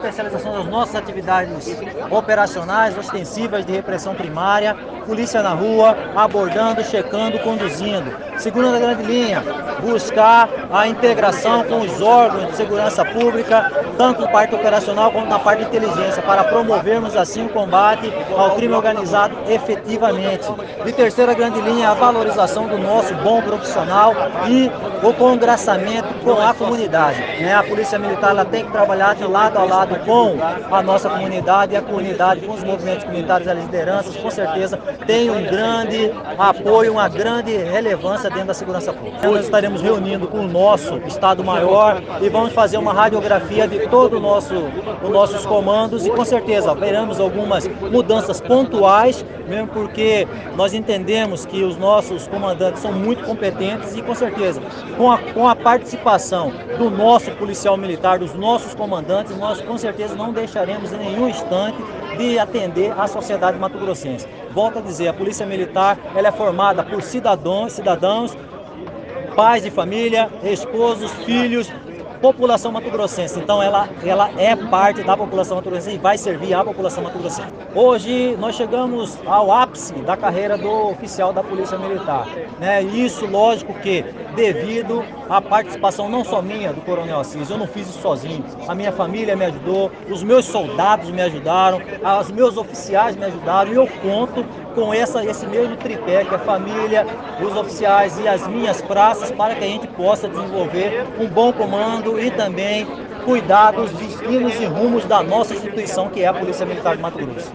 especialização das nossas atividades operacionais, ostensivas de repressão primária, polícia na rua, abordando, checando, conduzindo. Segunda grande linha, buscar a integração com os órgãos de segurança pública, tanto na parte operacional como na parte de inteligência, para promovermos assim o combate ao crime organizado efetivamente. E terceira grande linha, a valorização do nosso bom profissional e o congraçamento com a comunidade. Né? A Polícia Militar ela tem que trabalhar de lado a lado com a nossa comunidade e a comunidade com os movimentos comunitários, as lideranças, com certeza tem um grande apoio, uma grande relevância dentro da segurança pública. Nós estaremos reunindo com o nosso Estado-Maior e vamos fazer uma radiografia de todo o nosso, os nossos comandos e com certeza veremos algumas mudanças pontuais, mesmo porque nós entendemos que os nossos comandantes são muito competentes e com certeza com a, com a participação do nosso policial militar, dos nossos comandantes, nós com certeza não deixaremos em nenhum instante de atender a sociedade mato-grossense. Volto a dizer, a Polícia Militar ela é formada por cidadãos, cidadãos, pais de família, esposos, filhos, população mato-grossense. Então ela, ela é parte da população mato-grossense e vai servir à população mato-grossense. Hoje nós chegamos ao ápice da carreira do oficial da Polícia Militar. Né? Isso, lógico que devido à participação não só minha do Coronel Assis, eu não fiz isso sozinho. A minha família me ajudou, os meus soldados me ajudaram, os meus oficiais me ajudaram e eu conto com essa, esse mesmo tripé, que a família, os oficiais e as minhas praças, para que a gente possa desenvolver um bom comando e também cuidar dos destinos e rumos da nossa instituição, que é a Polícia Militar de Mato Grosso.